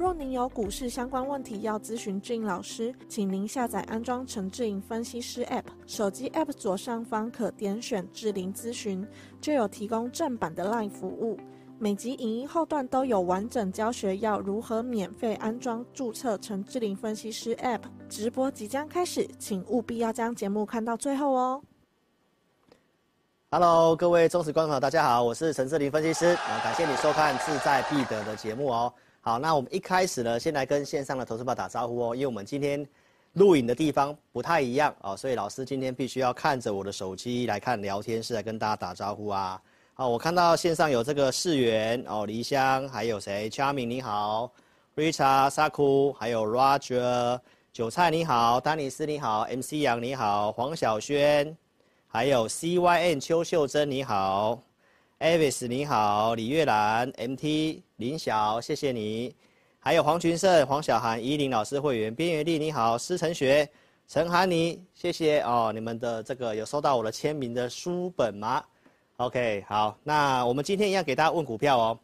若您有股市相关问题要咨询志颖老师，请您下载安装陈志颖分析师 App，手机 App 左上方可点选志玲咨询，就有提供正版的 LINE 服务。每集影音后段都有完整教学，要如何免费安装、注册陈志玲分析师 App。直播即将开始，请务必要将节目看到最后哦。Hello，各位忠实观众朋友，大家好，我是陈志玲分析师，感谢你收看志在必得的节目哦。好，那我们一开始呢，先来跟线上的投资报打招呼哦，因为我们今天录影的地方不太一样哦，所以老师今天必须要看着我的手机来看聊天室来跟大家打招呼啊。好，我看到线上有这个世源哦，黎香，还有谁？Charming 你好，Richard Saku，还有 Roger，韭菜你好，丹尼斯你好，MC 杨你好，黄小轩，还有 CYN 邱秀珍你好，Avis 你好，李月兰，MT 林晓，谢谢你，还有黄群胜、黄小涵、依林老师会员，边缘丽你好，施成学，陈涵妮，谢谢哦，你们的这个有收到我的签名的书本吗？OK，好，那我们今天一样给大家问股票哦，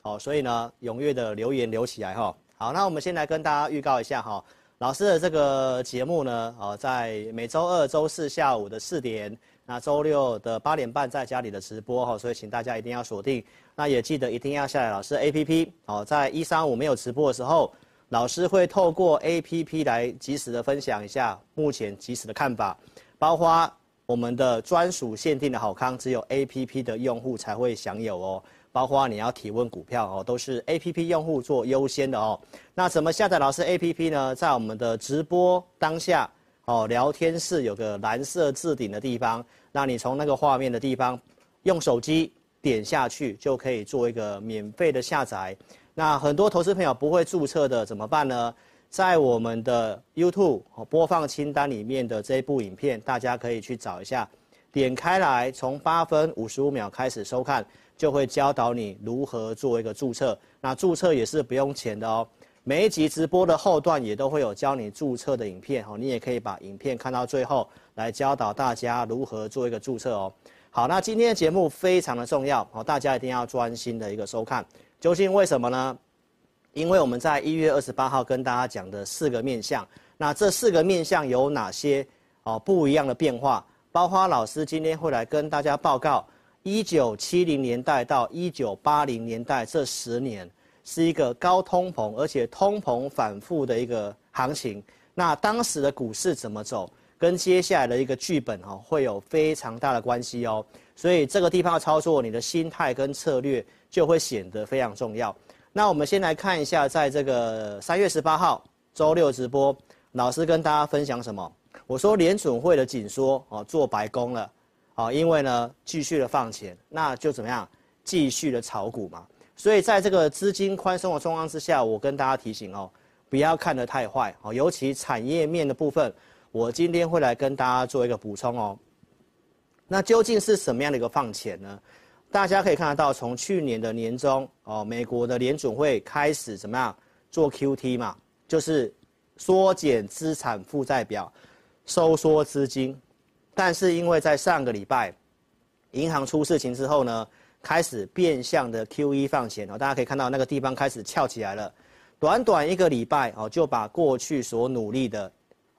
好，所以呢，踊跃的留言留起来哈。好，那我们先来跟大家预告一下哈，老师的这个节目呢，哦，在每周二、周四下午的四点，那周六的八点半在家里的直播哈，所以请大家一定要锁定，那也记得一定要下载老师 APP 哦，在一三五没有直播的时候，老师会透过 APP 来及时的分享一下目前即时的看法，包括。我们的专属限定的好康，只有 APP 的用户才会享有哦。包括你要提问股票哦，都是 APP 用户做优先的哦。那怎么下载老师 APP 呢？在我们的直播当下哦，聊天室有个蓝色置顶的地方，那你从那个画面的地方用手机点下去，就可以做一个免费的下载。那很多投资朋友不会注册的怎么办呢？在我们的 YouTube 播放清单里面的这一部影片，大家可以去找一下，点开来，从八分五十五秒开始收看，就会教导你如何做一个注册。那注册也是不用钱的哦。每一集直播的后段也都会有教你注册的影片哦，你也可以把影片看到最后，来教导大家如何做一个注册哦。好，那今天的节目非常的重要哦，大家一定要专心的一个收看。究竟为什么呢？因为我们在一月二十八号跟大家讲的四个面向，那这四个面向有哪些哦不一样的变化？包括老师今天会来跟大家报告，一九七零年代到一九八零年代这十年是一个高通膨，而且通膨反复的一个行情。那当时的股市怎么走，跟接下来的一个剧本哦会有非常大的关系哦。所以这个地方的操作，你的心态跟策略就会显得非常重要。那我们先来看一下，在这个三月十八号周六直播，老师跟大家分享什么？我说联准会的紧缩哦，做白工了，啊，因为呢继续的放钱，那就怎么样？继续的炒股嘛。所以在这个资金宽松的状况之下，我跟大家提醒哦，不要看得太坏哦，尤其产业面的部分，我今天会来跟大家做一个补充哦。那究竟是什么样的一个放钱呢？大家可以看得到，从去年的年中哦，美国的联准会开始怎么样做 QT 嘛，就是缩减资产负债表，收缩资金。但是因为在上个礼拜，银行出事情之后呢，开始变相的 QE 放钱哦，大家可以看到那个地方开始翘起来了。短短一个礼拜哦，就把过去所努力的，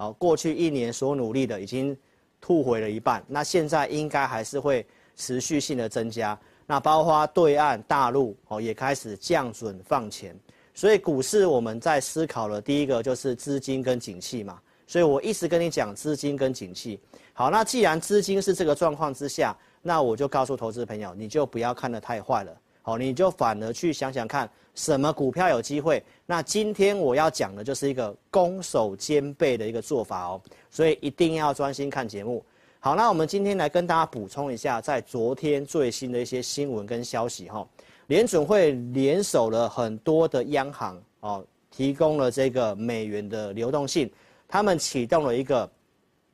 哦，过去一年所努力的已经吐回了一半。那现在应该还是会。持续性的增加，那包括对岸大陆哦也开始降准放钱，所以股市我们在思考的第一个就是资金跟景气嘛，所以我一直跟你讲资金跟景气。好，那既然资金是这个状况之下，那我就告诉投资朋友，你就不要看得太坏了，好，你就反而去想想看什么股票有机会。那今天我要讲的就是一个攻守兼备的一个做法哦，所以一定要专心看节目。好，那我们今天来跟大家补充一下，在昨天最新的一些新闻跟消息哈，联准会联手了很多的央行哦，提供了这个美元的流动性，他们启动了一个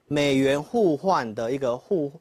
美元互换的一个互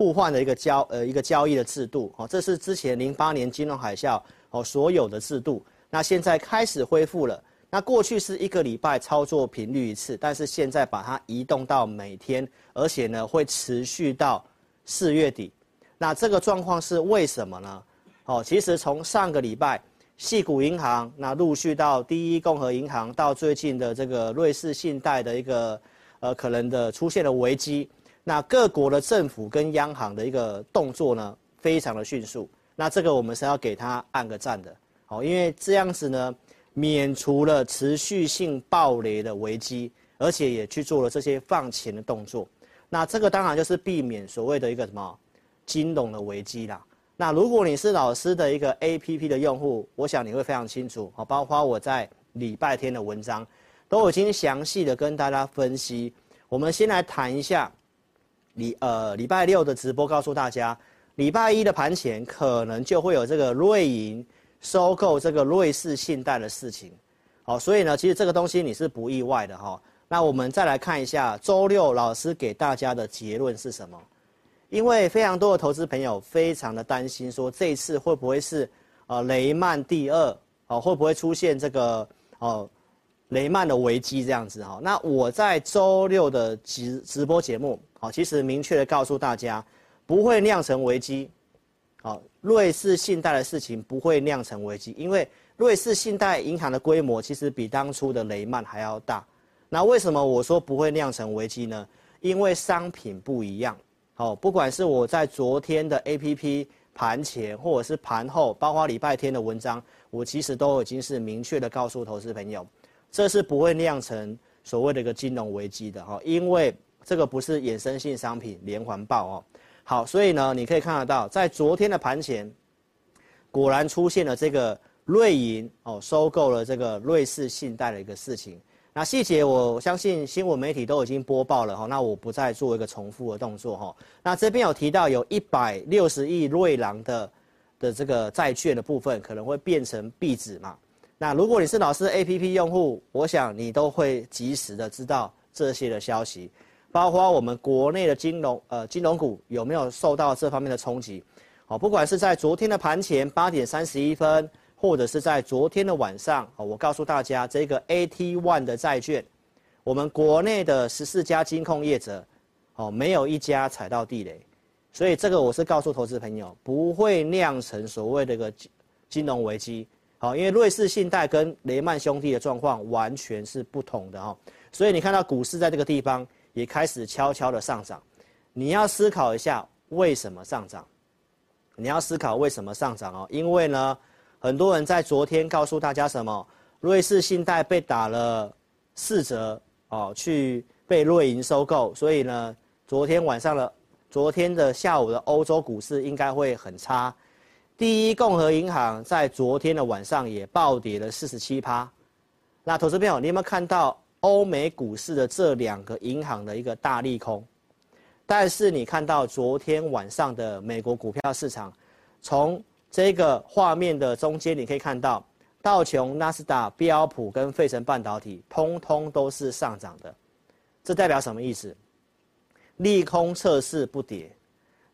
互换的一个交呃一个交易的制度哦，这是之前零八年金融海啸哦所有的制度，那现在开始恢复了。那过去是一个礼拜操作频率一次，但是现在把它移动到每天，而且呢会持续到四月底。那这个状况是为什么呢？哦，其实从上个礼拜，矽谷银行，那陆续到第一共和银行，到最近的这个瑞士信贷的一个呃可能的出现了危机，那各国的政府跟央行的一个动作呢非常的迅速。那这个我们是要给他按个赞的，哦，因为这样子呢。免除了持续性暴雷的危机，而且也去做了这些放钱的动作。那这个当然就是避免所谓的一个什么金融的危机啦。那如果你是老师的一个 APP 的用户，我想你会非常清楚好，包括我在礼拜天的文章都已经详细的跟大家分析。我们先来谈一下礼呃礼拜六的直播，告诉大家礼拜一的盘前可能就会有这个瑞银。收购这个瑞士信贷的事情，好，所以呢，其实这个东西你是不意外的哈。那我们再来看一下周六老师给大家的结论是什么？因为非常多的投资朋友非常的担心，说这一次会不会是呃雷曼第二，哦，会不会出现这个哦雷曼的危机这样子哈？那我在周六的直直播节目，好，其实明确的告诉大家，不会酿成危机。好，瑞士信贷的事情不会酿成危机，因为瑞士信贷银行的规模其实比当初的雷曼还要大。那为什么我说不会酿成危机呢？因为商品不一样。好，不管是我在昨天的 APP 盘前，或者是盘后，包括礼拜天的文章，我其实都已经是明确的告诉投资朋友，这是不会酿成所谓的一个金融危机的哈，因为这个不是衍生性商品连环爆哦。好，所以呢，你可以看得到，在昨天的盘前，果然出现了这个瑞银哦，收购了这个瑞士信贷的一个事情。那细节我相信新闻媒体都已经播报了哈，那我不再做一个重复的动作哈。那这边有提到有一百六十亿瑞郎的的这个债券的部分可能会变成币纸嘛？那如果你是老师 APP 用户，我想你都会及时的知道这些的消息。包括我们国内的金融呃金融股有没有受到这方面的冲击？好，不管是在昨天的盘前八点三十一分，或者是在昨天的晚上，我告诉大家这个 AT One 的债券，我们国内的十四家金控业者，哦，没有一家踩到地雷，所以这个我是告诉投资朋友，不会酿成所谓的一个金金融危机。好，因为瑞士信贷跟雷曼兄弟的状况完全是不同的哈，所以你看到股市在这个地方。也开始悄悄的上涨，你要思考一下为什么上涨？你要思考为什么上涨哦？因为呢，很多人在昨天告诉大家什么？瑞士信贷被打了四折哦，去被瑞银收购，所以呢，昨天晚上的、昨天的下午的欧洲股市应该会很差。第一共和银行在昨天的晚上也暴跌了四十七趴。那投资朋友，你有没有看到？欧美股市的这两个银行的一个大利空，但是你看到昨天晚上的美国股票市场，从这个画面的中间你可以看到，道琼、纳斯达、标普跟费城半导体通通都是上涨的，这代表什么意思？利空测试不跌，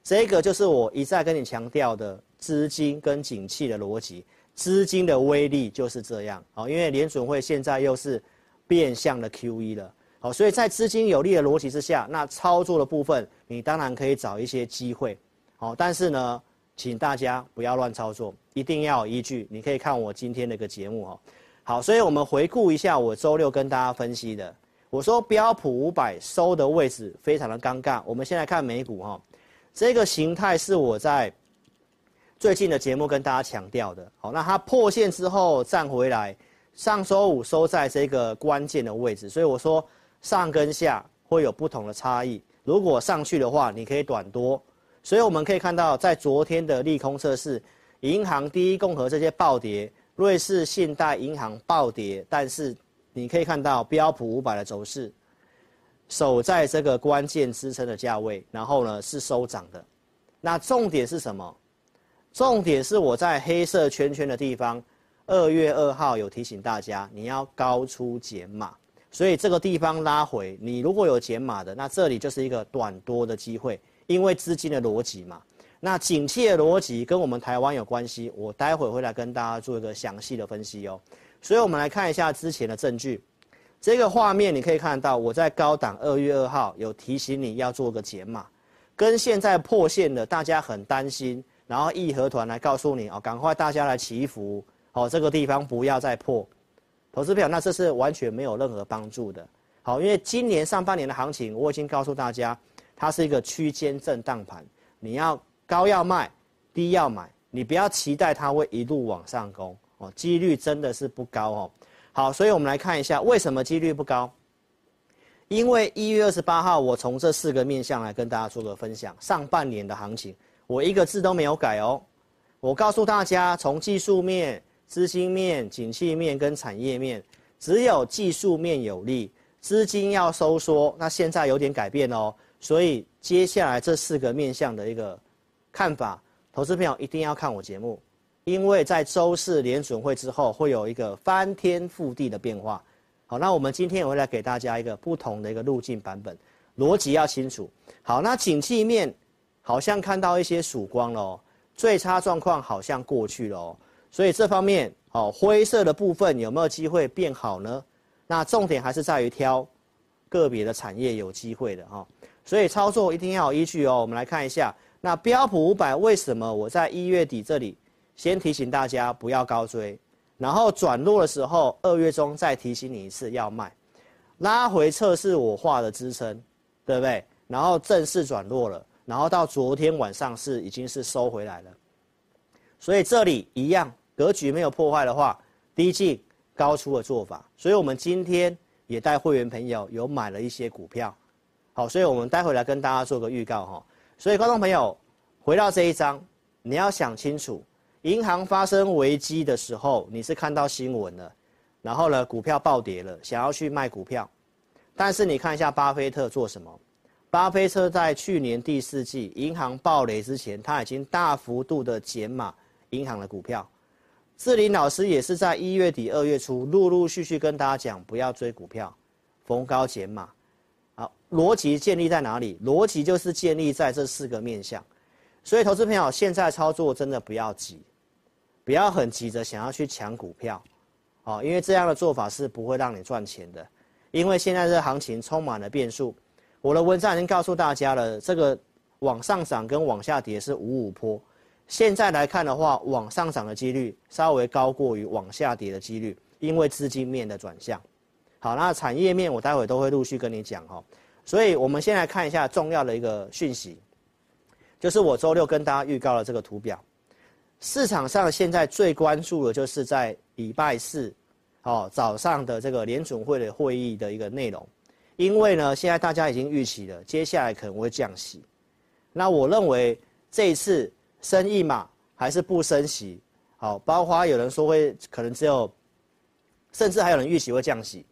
这个就是我一再跟你强调的资金跟景气的逻辑，资金的威力就是这样啊，因为联准会现在又是。变相的 QE 了，好，所以在资金有利的逻辑之下，那操作的部分你当然可以找一些机会，好，但是呢，请大家不要乱操作，一定要有依据。你可以看我今天的一个节目哈，好，所以我们回顾一下我周六跟大家分析的，我说标普五百收的位置非常的尴尬。我们先来看美股哈，这个形态是我在最近的节目跟大家强调的，好，那它破线之后站回来。上周五收在这个关键的位置，所以我说上跟下会有不同的差异。如果上去的话，你可以短多。所以我们可以看到，在昨天的利空测试，银行、第一共和这些暴跌，瑞士信贷银行暴跌，但是你可以看到标普五百的走势，守在这个关键支撑的价位，然后呢是收涨的。那重点是什么？重点是我在黑色圈圈的地方。二月二号有提醒大家，你要高出减码，所以这个地方拉回，你如果有减码的，那这里就是一个短多的机会，因为资金的逻辑嘛。那景气的逻辑跟我们台湾有关系，我待会会来跟大家做一个详细的分析哦。所以我们来看一下之前的证据，这个画面你可以看到，我在高档二月二号有提醒你要做个减码，跟现在破线的大家很担心，然后义和团来告诉你哦，赶快大家来祈福哦，这个地方不要再破，投资票，那这是完全没有任何帮助的。好，因为今年上半年的行情我已经告诉大家，它是一个区间震荡盘，你要。高要卖，低要买，你不要期待它会一路往上攻哦，几率真的是不高哦。好，所以我们来看一下为什么几率不高。因为一月二十八号，我从这四个面向来跟大家做个分享，上半年的行情，我一个字都没有改哦。我告诉大家，从技术面、资金面、景气面跟产业面，只有技术面有利，资金要收缩，那现在有点改变哦。所以接下来这四个面向的一个。看法，投资朋友一定要看我节目，因为在周四联准会之后会有一个翻天覆地的变化。好，那我们今天也会来给大家一个不同的一个路径版本，逻辑要清楚。好，那景气面好像看到一些曙光了，最差状况好像过去了，所以这方面哦，灰色的部分有没有机会变好呢？那重点还是在于挑个别的产业有机会的哈，所以操作一定要有依据哦。我们来看一下。那标普五百为什么我在一月底这里先提醒大家不要高追，然后转弱的时候二月中再提醒你一次要卖，拉回测试我画的支撑，对不对？然后正式转弱了，然后到昨天晚上是已经是收回来了，所以这里一样格局没有破坏的话，低进高出的做法，所以我们今天也带会员朋友有买了一些股票，好，所以我们待会来跟大家做个预告哈。所以，观众朋友，回到这一章，你要想清楚，银行发生危机的时候，你是看到新闻了，然后呢，股票暴跌了，想要去卖股票，但是你看一下巴菲特做什么？巴菲特在去年第四季银行暴雷之前，他已经大幅度的减码银行的股票。志霖老师也是在一月底、二月初，陆陆续续跟大家讲，不要追股票，逢高减码。逻辑建立在哪里？逻辑就是建立在这四个面向，所以投资朋友现在操作真的不要急，不要很急着想要去抢股票，哦，因为这样的做法是不会让你赚钱的，因为现在这行情充满了变数。我的文章已经告诉大家了，这个往上涨跟往下跌是五五坡，现在来看的话，往上涨的几率稍微高过于往下跌的几率，因为资金面的转向。好，那产业面我待会都会陆续跟你讲哈。所以，我们先来看一下重要的一个讯息，就是我周六跟大家预告的这个图表。市场上现在最关注的就是在礼拜四，哦早上的这个联准会的会议的一个内容，因为呢，现在大家已经预期了，接下来可能会降息。那我认为这一次升一码还是不升息，好，包括有人说会可能只有，甚至还有人预期会降息。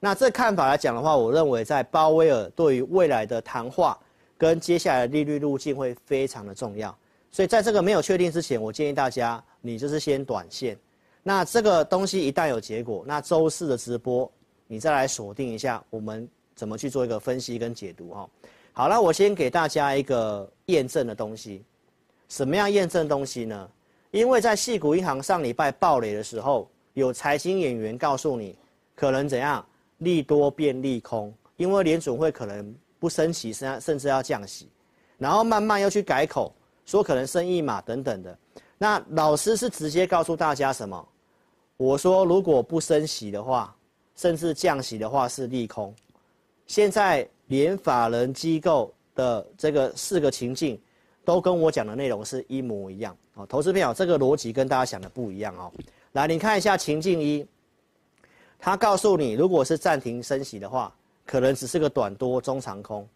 那这看法来讲的话，我认为在鲍威尔对于未来的谈话跟接下来的利率路径会非常的重要，所以在这个没有确定之前，我建议大家你就是先短线。那这个东西一旦有结果，那周四的直播你再来锁定一下，我们怎么去做一个分析跟解读哈。好，那我先给大家一个验证的东西，什么样验证东西呢？因为在矽谷银行上礼拜暴雷的时候，有财经演员告诉你可能怎样。利多变利空，因为联准会可能不升息，甚甚至要降息，然后慢慢又去改口，说可能升一码等等的。那老师是直接告诉大家什么？我说如果不升息的话，甚至降息的话是利空。现在连法人机构的这个四个情境，都跟我讲的内容是一模一样哦。投资朋友，这个逻辑跟大家想的不一样哦。来，你看一下情境一。他告诉你，如果是暂停升息的话，可能只是个短多中长空，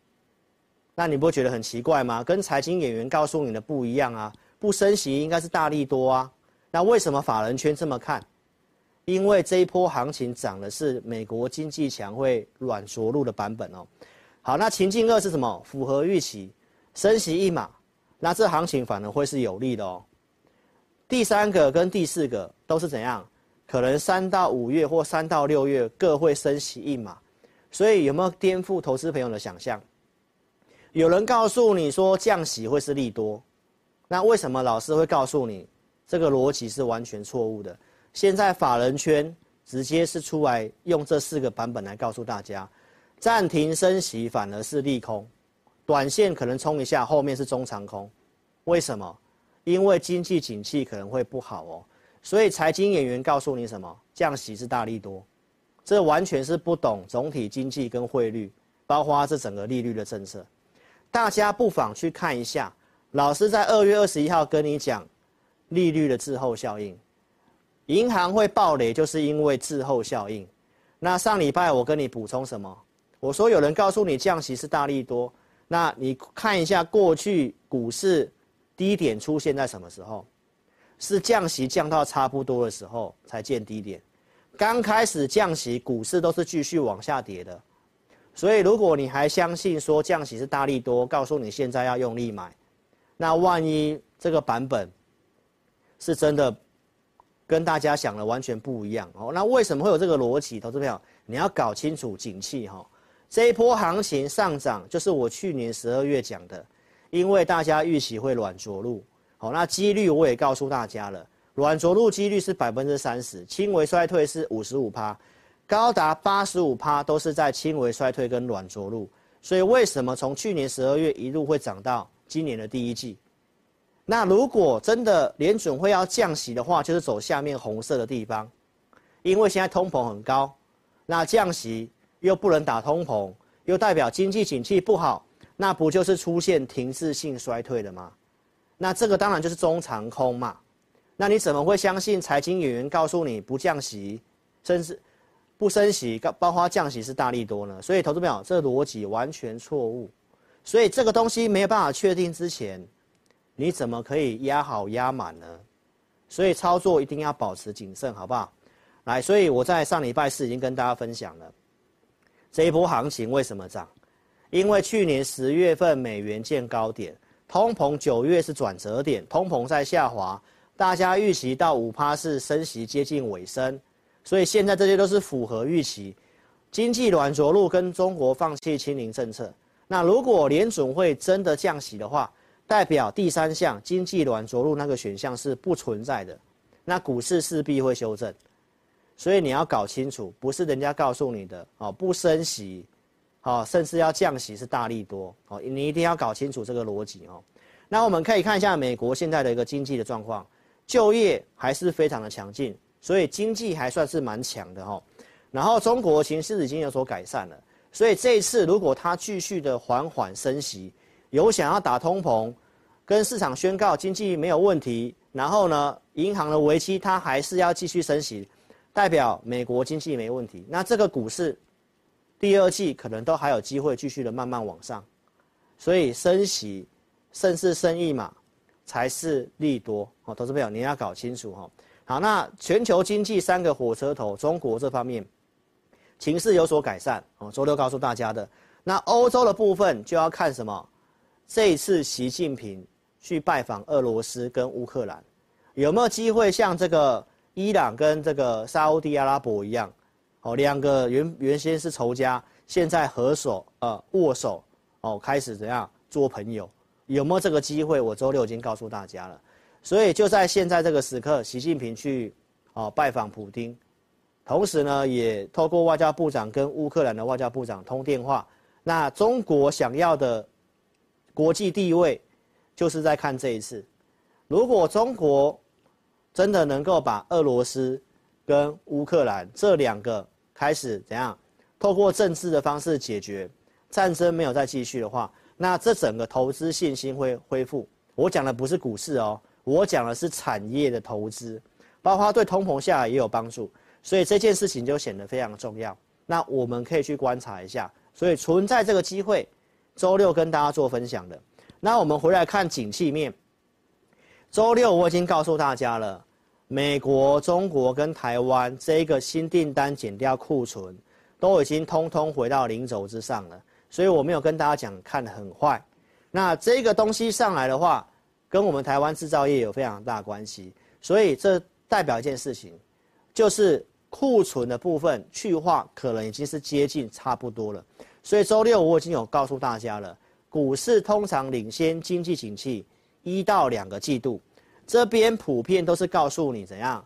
那你不觉得很奇怪吗？跟财经演员告诉你的不一样啊，不升息应该是大利多啊，那为什么法人圈这么看？因为这一波行情涨的是美国经济强会软着陆的版本哦。好，那情境二是什么？符合预期，升息一码，那这行情反而会是有利的哦。第三个跟第四个都是怎样？可能三到五月或三到六月各会升息一码，所以有没有颠覆投资朋友的想象？有人告诉你说降息会是利多，那为什么老师会告诉你这个逻辑是完全错误的？现在法人圈直接是出来用这四个版本来告诉大家，暂停升息反而是利空，短线可能冲一下，后面是中长空。为什么？因为经济景气可能会不好哦。所以财经演员告诉你什么？降息是大利多，这完全是不懂总体经济跟汇率，包括这整个利率的政策。大家不妨去看一下，老师在二月二十一号跟你讲利率的滞后效应，银行会暴雷，就是因为滞后效应。那上礼拜我跟你补充什么？我说有人告诉你降息是大利多，那你看一下过去股市低点出现在什么时候？是降息降到差不多的时候才见低点，刚开始降息，股市都是继续往下跌的。所以，如果你还相信说降息是大利多，告诉你现在要用力买，那万一这个版本是真的跟大家想的完全不一样哦，那为什么会有这个逻辑？投资朋友，你要搞清楚景气哈，这一波行情上涨就是我去年十二月讲的，因为大家预期会软着陆，好，那几率我也告诉大家了，软着陆几率是百分之三十，轻微衰退是五十五趴。高达八十五趴都是在轻微衰退跟软着陆，所以为什么从去年十二月一路会涨到今年的第一季？那如果真的联准会要降息的话，就是走下面红色的地方，因为现在通膨很高，那降息又不能打通膨，又代表经济景气不好，那不就是出现停滞性衰退了吗？那这个当然就是中长空嘛。那你怎么会相信财经演员告诉你不降息，甚至？不升息，包括降息是大利多呢，所以投资表这逻辑完全错误，所以这个东西没有办法确定之前，你怎么可以压好压满呢？所以操作一定要保持谨慎，好不好？来，所以我在上礼拜四已经跟大家分享了，这一波行情为什么涨？因为去年十月份美元见高点，通膨九月是转折点，通膨在下滑，大家预期到五趴是升息接近尾声。所以现在这些都是符合预期，经济软着陆跟中国放弃清零政策。那如果联准会真的降息的话，代表第三项经济软着陆那个选项是不存在的，那股市势必会修正。所以你要搞清楚，不是人家告诉你的哦，不升息，哦，甚至要降息是大利多哦，你一定要搞清楚这个逻辑哦。那我们可以看一下美国现在的一个经济的状况，就业还是非常的强劲。所以经济还算是蛮强的哈，然后中国形势已经有所改善了，所以这一次如果它继续的缓缓升息，有想要打通膨，跟市场宣告经济没有问题，然后呢，银行的危机它还是要继续升息，代表美国经济没问题，那这个股市第二季可能都还有机会继续的慢慢往上，所以升息甚至升一码才是利多哦，投资朋友你要搞清楚哈。好，那全球经济三个火车头，中国这方面情势有所改善哦。周六告诉大家的，那欧洲的部分就要看什么？这一次习近平去拜访俄罗斯跟乌克兰，有没有机会像这个伊朗跟这个沙乌地阿拉伯一样？哦，两个原原先是仇家，现在合手呃握手哦，开始怎样做朋友？有没有这个机会？我周六已经告诉大家了。所以就在现在这个时刻，习近平去哦拜访普丁，同时呢也透过外交部长跟乌克兰的外交部长通电话。那中国想要的国际地位，就是在看这一次。如果中国真的能够把俄罗斯跟乌克兰这两个开始怎样透过政治的方式解决战争，没有再继续的话，那这整个投资信心会恢复。我讲的不是股市哦。我讲的是产业的投资，包括对通膨下来也有帮助，所以这件事情就显得非常重要。那我们可以去观察一下，所以存在这个机会，周六跟大家做分享的。那我们回来看景气面，周六我已经告诉大家了，美国、中国跟台湾这一个新订单减掉库存，都已经通通回到零轴之上了，所以我没有跟大家讲看得很坏。那这个东西上来的话，跟我们台湾制造业有非常大关系，所以这代表一件事情，就是库存的部分去化可能已经是接近差不多了。所以周六我已经有告诉大家了，股市通常领先经济景气一到两个季度，这边普遍都是告诉你怎样，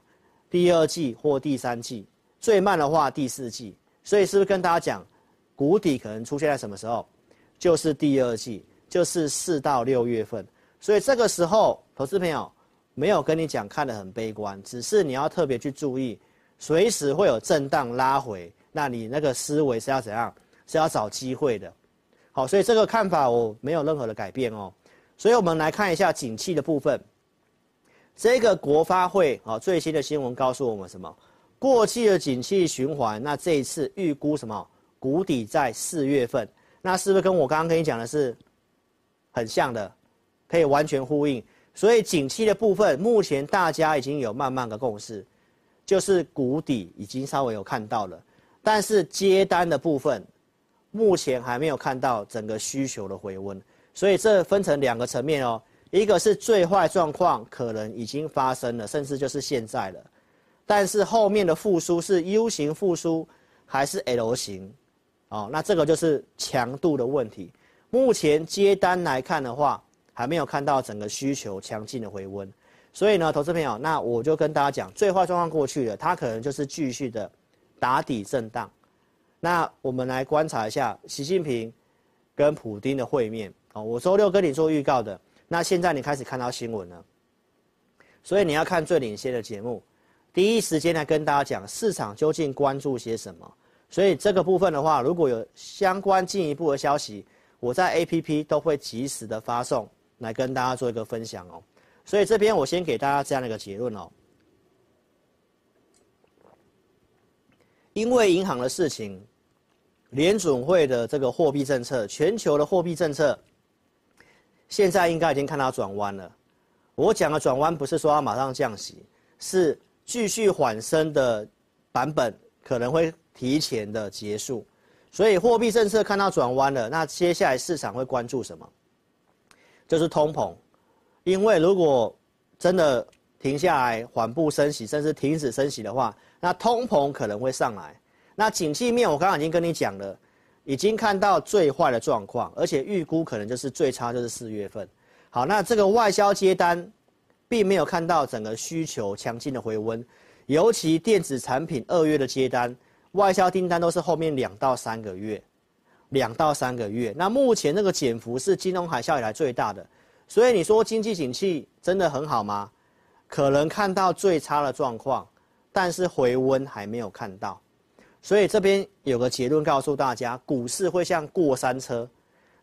第二季或第三季，最慢的话第四季。所以是不是跟大家讲，谷底可能出现在什么时候？就是第二季，就是四到六月份。所以这个时候，投资朋友没有跟你讲看得很悲观，只是你要特别去注意，随时会有震荡拉回，那你那个思维是要怎样？是要找机会的，好，所以这个看法我没有任何的改变哦。所以我们来看一下景气的部分。这个国发会啊最新的新闻告诉我们什么？过去的景气循环，那这一次预估什么？谷底在四月份，那是不是跟我刚刚跟你讲的是很像的，可以完全呼应？所以景气的部分，目前大家已经有慢慢的共识，就是谷底已经稍微有看到了，但是接单的部分。目前还没有看到整个需求的回温，所以这分成两个层面哦。一个是最坏状况可能已经发生了，甚至就是现在了，但是后面的复苏是 U 型复苏还是 L 型？哦，那这个就是强度的问题。目前接单来看的话，还没有看到整个需求强劲的回温，所以呢，投资朋友，那我就跟大家讲，最坏状况过去了，它可能就是继续的打底震荡。那我们来观察一下习近平跟普丁的会面哦。我周六跟你做预告的，那现在你开始看到新闻了，所以你要看最领先的节目，第一时间来跟大家讲市场究竟关注些什么。所以这个部分的话，如果有相关进一步的消息，我在 APP 都会及时的发送来跟大家做一个分享哦。所以这边我先给大家这样的一个结论哦，因为银行的事情。联准会的这个货币政策，全球的货币政策，现在应该已经看到转弯了。我讲的转弯不是说要马上降息，是继续缓升的版本可能会提前的结束。所以货币政策看到转弯了，那接下来市场会关注什么？就是通膨，因为如果真的停下来缓步升息，甚至停止升息的话，那通膨可能会上来。那景气面，我刚刚已经跟你讲了，已经看到最坏的状况，而且预估可能就是最差就是四月份。好，那这个外销接单，并没有看到整个需求强劲的回温，尤其电子产品二月的接单，外销订单都是后面两到三个月，两到三个月。那目前这个减幅是金融海啸以来最大的，所以你说经济景气真的很好吗？可能看到最差的状况，但是回温还没有看到。所以这边有个结论告诉大家，股市会像过山车。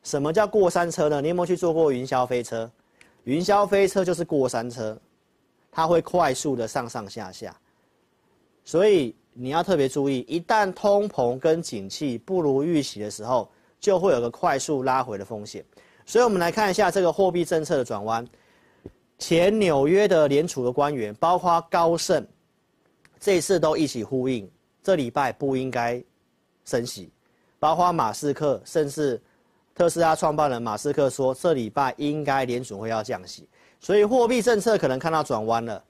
什么叫过山车呢？你有没有去坐过云霄飞车？云霄飞车就是过山车，它会快速的上上下下。所以你要特别注意，一旦通膨跟景气不如预期的时候，就会有个快速拉回的风险。所以我们来看一下这个货币政策的转弯。前纽约的联储的官员，包括高盛，这次都一起呼应。这礼拜不应该升息，包括马斯克，甚至特斯拉创办人马斯克说，这礼拜应该联准会要降息，所以货币政策可能看到转弯了。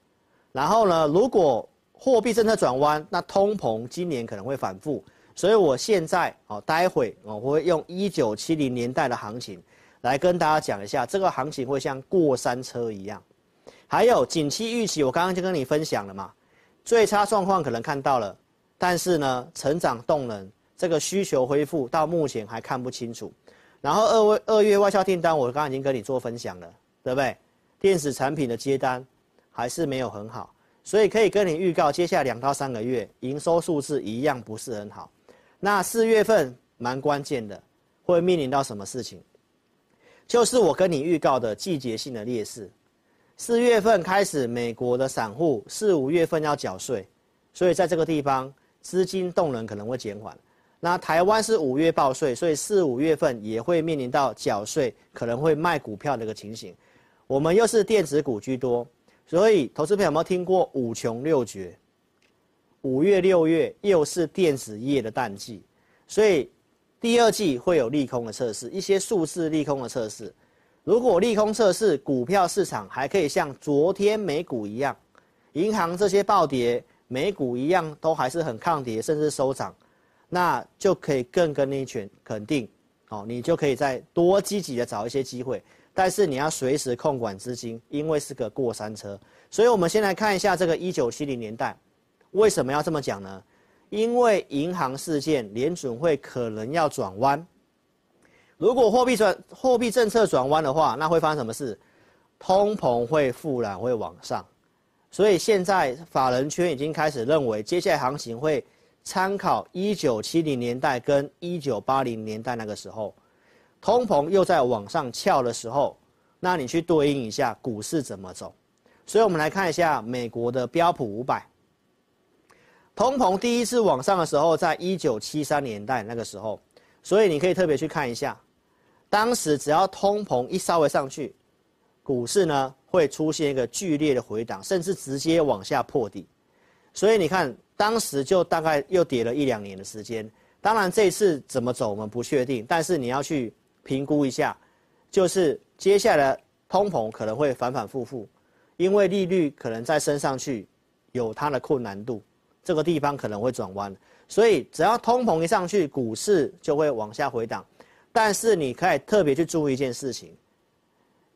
然后呢，如果货币政策转弯，那通膨今年可能会反复。所以我现在哦，待会我会用一九七零年代的行情来跟大家讲一下，这个行情会像过山车一样。还有景气预期，我刚刚就跟你分享了嘛，最差状况可能看到了。但是呢，成长动能这个需求恢复到目前还看不清楚。然后二月二月外销订单，我刚刚已经跟你做分享了，对不对？电子产品的接单还是没有很好，所以可以跟你预告，接下来两到三个月营收数字一样不是很好。那四月份蛮关键的，会面临到什么事情？就是我跟你预告的季节性的劣势。四月份开始，美国的散户四五月份要缴税，所以在这个地方。资金动能可能会减缓，那台湾是五月报税，所以四五月份也会面临到缴税，可能会卖股票的一个情形。我们又是电子股居多，所以投资朋友有没有听过五穷六绝？五月六月又是电子业的淡季，所以第二季会有利空的测试，一些数字利空的测试。如果利空测试，股票市场还可以像昨天美股一样，银行这些暴跌。美股一样都还是很抗跌，甚至收涨，那就可以更跟你全肯定，哦，你就可以再多积极的找一些机会，但是你要随时控管资金，因为是个过山车。所以我们先来看一下这个一九七零年代，为什么要这么讲呢？因为银行事件，联准会可能要转弯。如果货币转货币政策转弯的话，那会发生什么事？通膨会复燃，会往上。所以现在法人圈已经开始认为，接下来行情会参考一九七零年代跟一九八零年代那个时候，通膨又在往上翘的时候，那你去对应一下股市怎么走。所以我们来看一下美国的标普五百。通膨第一次往上的时候，在一九七三年代那个时候，所以你可以特别去看一下，当时只要通膨一稍微上去，股市呢会出现一个剧烈的回档，甚至直接往下破底。所以你看，当时就大概又跌了一两年的时间。当然这次怎么走我们不确定，但是你要去评估一下，就是接下来通膨可能会反反复复，因为利率可能再升上去，有它的困难度。这个地方可能会转弯，所以只要通膨一上去，股市就会往下回档。但是你可以特别去注意一件事情，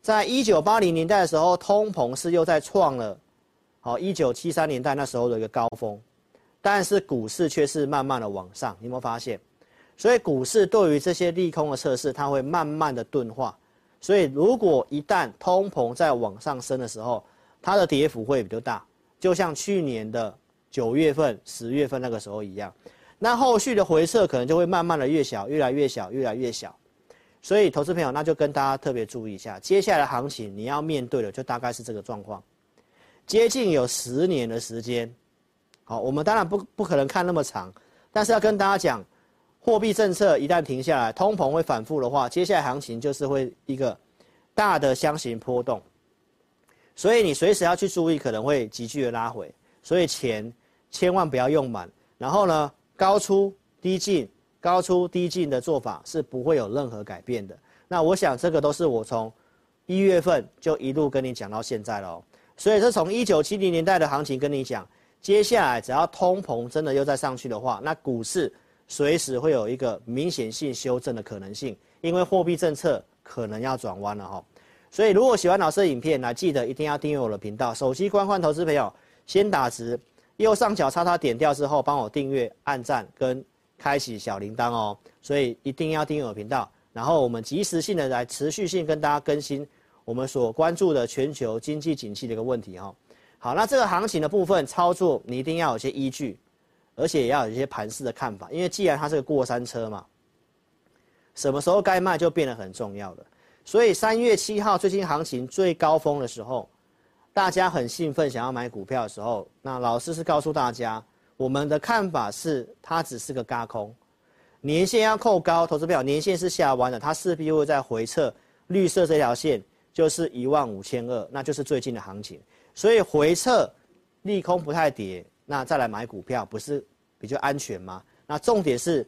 在一九八零年代的时候，通膨是又在创了好一九七三年代那时候的一个高峰，但是股市却是慢慢的往上。你有没有发现？所以股市对于这些利空的测试，它会慢慢的钝化。所以如果一旦通膨在往上升的时候，它的跌幅会比较大，就像去年的。九月份、十月份那个时候一样，那后续的回撤可能就会慢慢的越小，越来越小，越来越小。所以，投资朋友，那就跟大家特别注意一下，接下来的行情你要面对的就大概是这个状况，接近有十年的时间。好，我们当然不不可能看那么长，但是要跟大家讲，货币政策一旦停下来，通膨会反复的话，接下来行情就是会一个大的箱型波动。所以你随时要去注意，可能会急剧的拉回。所以钱。千万不要用满，然后呢，高出低进，高出低进的做法是不会有任何改变的。那我想这个都是我从一月份就一路跟你讲到现在喽。所以是从一九七零年代的行情跟你讲，接下来只要通膨真的又再上去的话，那股市随时会有一个明显性修正的可能性，因为货币政策可能要转弯了哈。所以如果喜欢老师的影片，来记得一定要订阅我的频道。手机观看投资朋友先打直。右上角叉叉点掉之后，帮我订阅、按赞跟开启小铃铛哦。所以一定要订阅我频道，然后我们及时性的来持续性跟大家更新我们所关注的全球经济景气的一个问题哦。好，那这个行情的部分操作，你一定要有些依据，而且也要有一些盘势的看法，因为既然它是个过山车嘛，什么时候该卖就变得很重要了。所以三月七号最近行情最高峰的时候。大家很兴奋，想要买股票的时候，那老师是告诉大家，我们的看法是它只是个轧空，年线要扣高，投资票年线是下弯的，它势必会再回撤，绿色这条线就是一万五千二，那就是最近的行情，所以回撤利空不太跌，那再来买股票不是比较安全吗？那重点是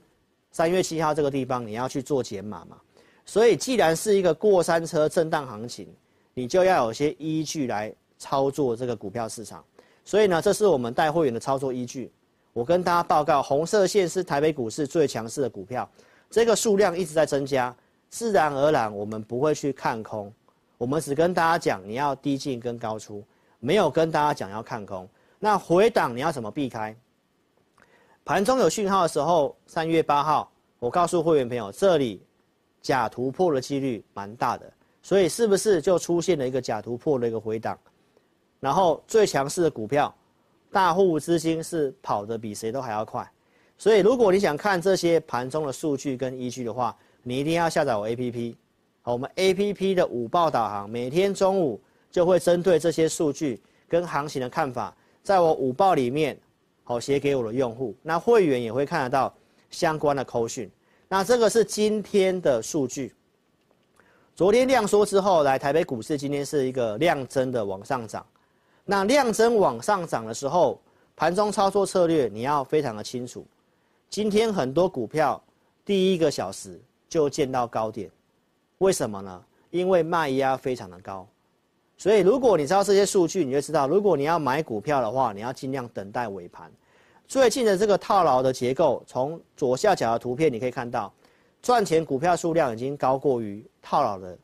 三月七号这个地方你要去做减码嘛，所以既然是一个过山车震荡行情，你就要有些依据来。操作这个股票市场，所以呢，这是我们带会员的操作依据。我跟大家报告，红色线是台北股市最强势的股票，这个数量一直在增加，自然而然我们不会去看空，我们只跟大家讲你要低进跟高出，没有跟大家讲要看空。那回档你要怎么避开？盘中有讯号的时候，三月八号，我告诉会员朋友，这里假突破的几率蛮大的，所以是不是就出现了一个假突破的一个回档？然后最强势的股票，大户资金是跑得比谁都还要快，所以如果你想看这些盘中的数据跟依据的话，你一定要下载我 APP。好，我们 APP 的午报导航，每天中午就会针对这些数据跟行情的看法，在我午报里面，好写给我的用户，那会员也会看得到相关的扣讯。那这个是今天的数据，昨天量缩之后，来台北股市今天是一个量增的往上涨。那量增往上涨的时候，盘中操作策略你要非常的清楚。今天很多股票第一个小时就见到高点，为什么呢？因为卖压非常的高，所以如果你知道这些数据，你就知道，如果你要买股票的话，你要尽量等待尾盘。最近的这个套牢的结构，从左下角的图片你可以看到，赚钱股票数量已经高过于套牢的，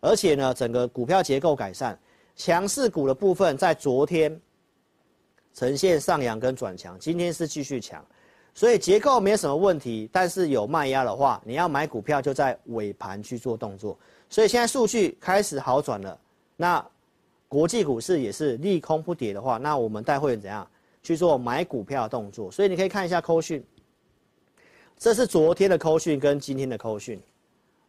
而且呢，整个股票结构改善，强势股的部分在昨天呈现上扬跟转强，今天是继续强。所以结构没有什么问题，但是有卖压的话，你要买股票就在尾盘去做动作。所以现在数据开始好转了，那国际股市也是利空不跌的话，那我们带会员怎样去做买股票的动作？所以你可以看一下扣讯，这是昨天的扣讯跟今天的扣讯。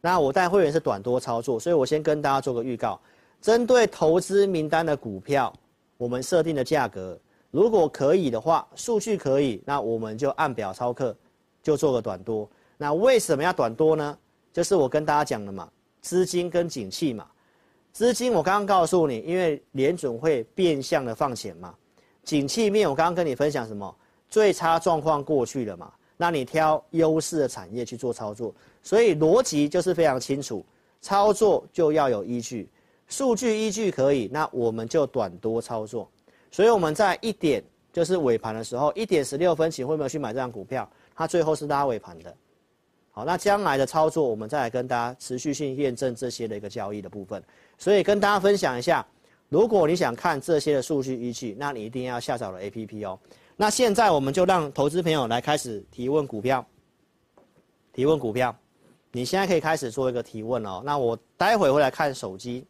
那我带会员是短多操作，所以我先跟大家做个预告，针对投资名单的股票，我们设定的价格。如果可以的话，数据可以，那我们就按表操课，就做个短多。那为什么要短多呢？就是我跟大家讲的嘛，资金跟景气嘛。资金我刚刚告诉你，因为联准会变相的放钱嘛。景气面我刚刚跟你分享什么？最差状况过去了嘛，那你挑优势的产业去做操作。所以逻辑就是非常清楚，操作就要有依据，数据依据可以，那我们就短多操作。所以我们在一点就是尾盘的时候，一点十六分，请会不会去买这张股票？它最后是拉尾盘的。好，那将来的操作，我们再来跟大家持续性验证这些的一个交易的部分。所以跟大家分享一下，如果你想看这些的数据依据，那你一定要下载了 APP 哦。那现在我们就让投资朋友来开始提问股票，提问股票，你现在可以开始做一个提问哦。那我待会会来看手机。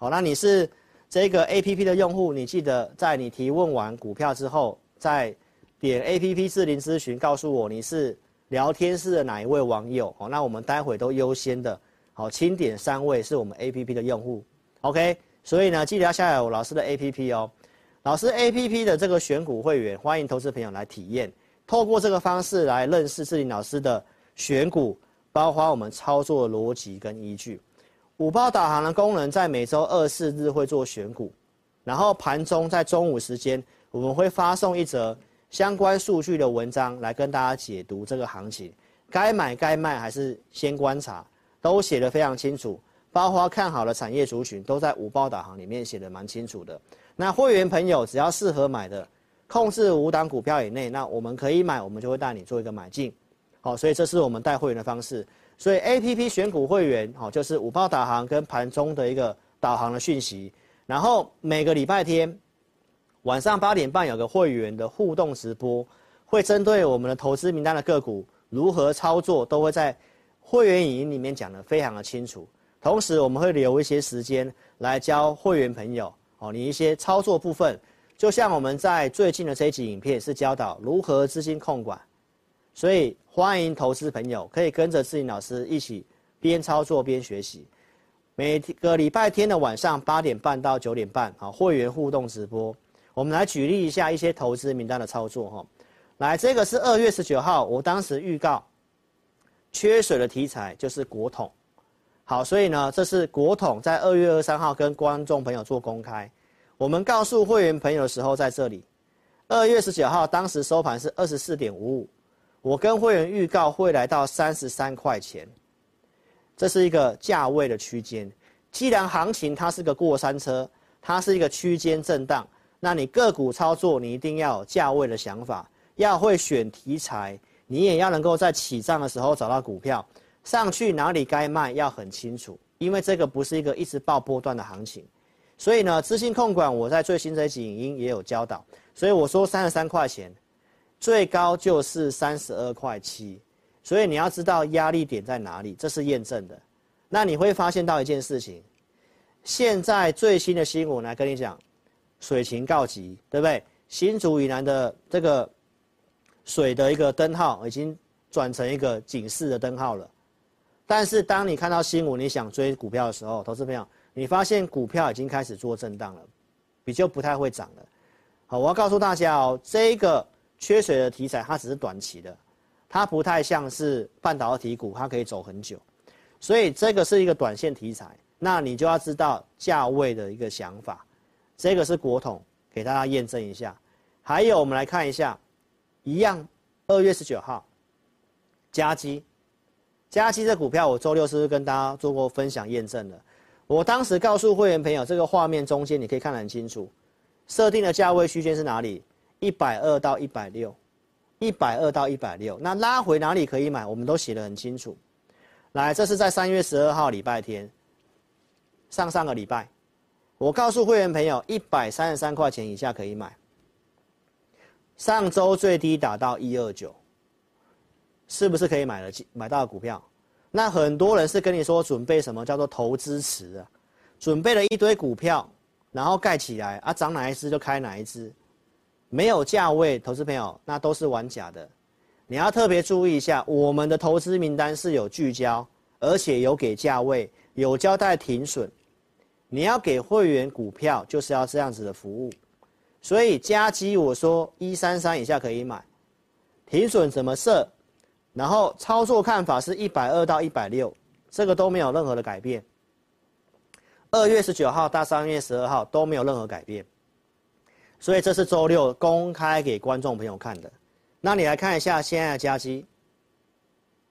好，那你是？这个 A P P 的用户，你记得在你提问完股票之后，再点 A P P 智林咨询，告诉我你是聊天室的哪一位网友。好，那我们待会都优先的，好，清点三位是我们 A P P 的用户。OK，所以呢，记得要下载我老师的 A P P 哦。老师 A P P 的这个选股会员，欢迎投资朋友来体验，透过这个方式来认识智霖老师的选股，包括我们操作逻辑跟依据。五报导航的功能在每周二、四日会做选股，然后盘中在中午时间我们会发送一则相关数据的文章来跟大家解读这个行情，该买该卖还是先观察，都写得非常清楚。包括看好的产业族群都在五报导航里面写得蛮清楚的。那会员朋友只要适合买的，控制五档股票以内，那我们可以买，我们就会带你做一个买进。好，所以这是我们带会员的方式。所以 A P P 选股会员，哦，就是五报导航跟盘中的一个导航的讯息。然后每个礼拜天晚上八点半有个会员的互动直播，会针对我们的投资名单的个股如何操作，都会在会员影音里面讲得非常的清楚。同时我们会留一些时间来教会员朋友，哦，你一些操作部分，就像我们在最近的这一集影片是教导如何资金控管。所以欢迎投资朋友可以跟着志颖老师一起边操作边学习。每个礼拜天的晚上八点半到九点半，好，会员互动直播。我们来举例一下一些投资名单的操作哈。来，这个是二月十九号，我当时预告缺水的题材就是国统。好，所以呢，这是国统在二月二十三号跟观众朋友做公开。我们告诉会员朋友的时候在这里，二月十九号当时收盘是二十四点五五。我跟会员预告会来到三十三块钱，这是一个价位的区间。既然行情它是个过山车，它是一个区间震荡，那你个股操作你一定要有价位的想法，要会选题材，你也要能够在起涨的时候找到股票，上去哪里该卖要很清楚，因为这个不是一个一直爆波段的行情。所以呢，资金控管我在最新这一集影音也有教导，所以我说三十三块钱。最高就是三十二块七，所以你要知道压力点在哪里，这是验证的。那你会发现到一件事情，现在最新的新闻来跟你讲，水情告急，对不对？新竹以南的这个水的一个灯号已经转成一个警示的灯号了。但是当你看到新闻，你想追股票的时候，投资朋友，你发现股票已经开始做震荡了，比较不太会涨了。好，我要告诉大家哦，这个。缺水的题材，它只是短期的，它不太像是半导体股，它可以走很久，所以这个是一个短线题材，那你就要知道价位的一个想法。这个是国统，给大家验证一下。还有，我们来看一下，一样，二月十九号，加基，加基这股票，我周六是不是跟大家做过分享验证的？我当时告诉会员朋友，这个画面中间你可以看得很清楚，设定的价位区间是哪里？一百二到一百六，一百二到一百六。那拉回哪里可以买？我们都写得很清楚。来，这是在三月十二号礼拜天，上上个礼拜，我告诉会员朋友，一百三十三块钱以下可以买。上周最低打到一二九，是不是可以买了买到股票？那很多人是跟你说准备什么叫做投资池啊，准备了一堆股票，然后盖起来啊，涨哪一支就开哪一支，没有价位，投资朋友那都是玩假的，你要特别注意一下，我们的投资名单是有聚焦，而且有给价位，有交代停损，你要给会员股票就是要这样子的服务，所以加基我说一三三以下可以买，停损怎么设？然后操作看法是一百二到一百六，这个都没有任何的改变。二月十九号到三月十二号都没有任何改变，所以这是周六公开给观众朋友看的。那你来看一下现在的加基，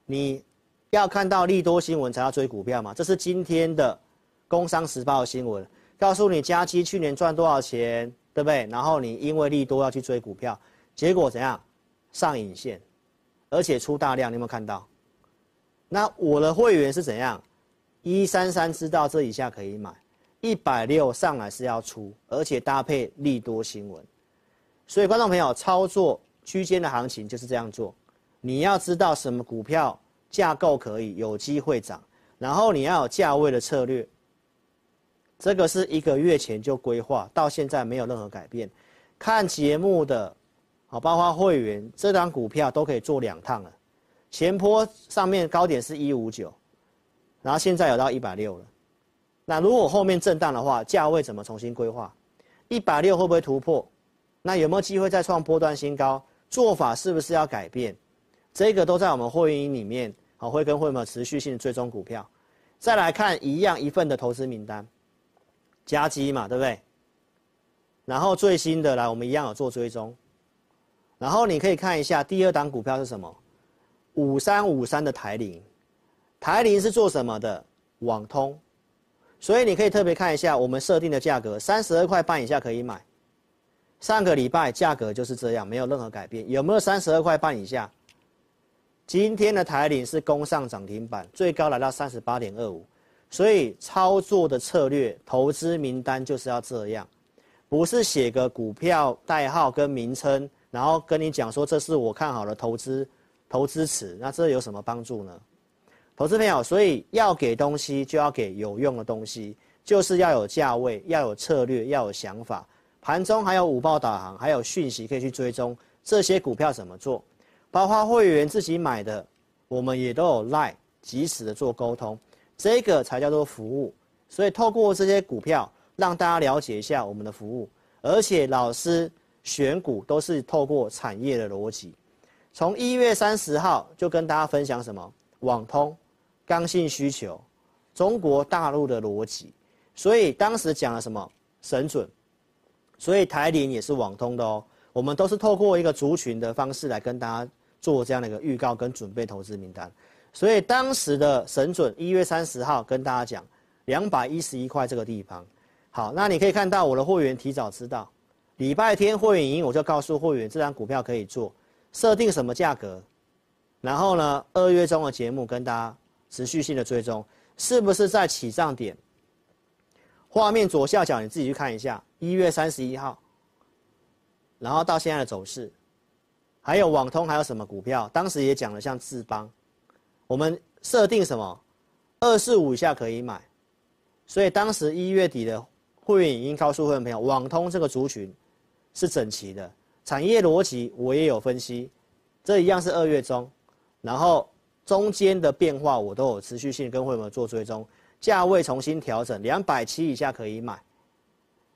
你要看到利多新闻才要追股票吗？这是今天的《工商时报》新闻，告诉你加基去年赚多少钱，对不对？然后你因为利多要去追股票，结果怎样？上影线。而且出大量，你有没有看到？那我的会员是怎样？一三三知道这以下可以买，一百六上来是要出，而且搭配利多新闻。所以观众朋友，操作区间的行情就是这样做。你要知道什么股票架构可以有机会涨，然后你要有价位的策略。这个是一个月前就规划，到现在没有任何改变。看节目的。好，包括会员这张股票都可以做两趟了。前坡上面高点是一五九，然后现在有到一百六了。那如果后面震荡的话，价位怎么重新规划？一百六会不会突破？那有没有机会再创波段新高？做法是不是要改变？这个都在我们会员营里面，好，会跟会员持续性的追踪股票。再来看一样一份的投资名单，加基嘛，对不对？然后最新的来，我们一样有做追踪。然后你可以看一下第二档股票是什么，五三五三的台铃，台铃是做什么的？网通，所以你可以特别看一下我们设定的价格，三十二块半以下可以买。上个礼拜价格就是这样，没有任何改变。有没有三十二块半以下？今天的台铃是攻上涨停板，最高来到三十八点二五。所以操作的策略、投资名单就是要这样，不是写个股票代号跟名称。然后跟你讲说，这是我看好的投资投资池，那这有什么帮助呢？投资朋友，所以要给东西就要给有用的东西，就是要有价位，要有策略，要有想法。盘中还有五报导航，还有讯息可以去追踪这些股票怎么做，包括会员自己买的，我们也都有 LINE 及时的做沟通，这个才叫做服务。所以透过这些股票，让大家了解一下我们的服务，而且老师。选股都是透过产业的逻辑，从一月三十号就跟大家分享什么网通、刚性需求、中国大陆的逻辑，所以当时讲了什么？神准，所以台铃也是网通的哦。我们都是透过一个族群的方式来跟大家做这样的一个预告跟准备投资名单，所以当时的神准一月三十号跟大家讲两百一十一块这个地方，好，那你可以看到我的会员提早知道。礼拜天会员营我就告诉会员，这张股票可以做，设定什么价格，然后呢，二月中的节目跟大家持续性的追踪，是不是在起涨点？画面左下角你自己去看一下，一月三十一号，然后到现在的走势，还有网通还有什么股票？当时也讲了像智邦，我们设定什么？二四五以下可以买，所以当时一月底的会员已经告诉会员朋友，网通这个族群。是整齐的产业逻辑，我也有分析，这一样是二月中，然后中间的变化我都有持续性跟会员做追踪，价位重新调整，两百七以下可以买，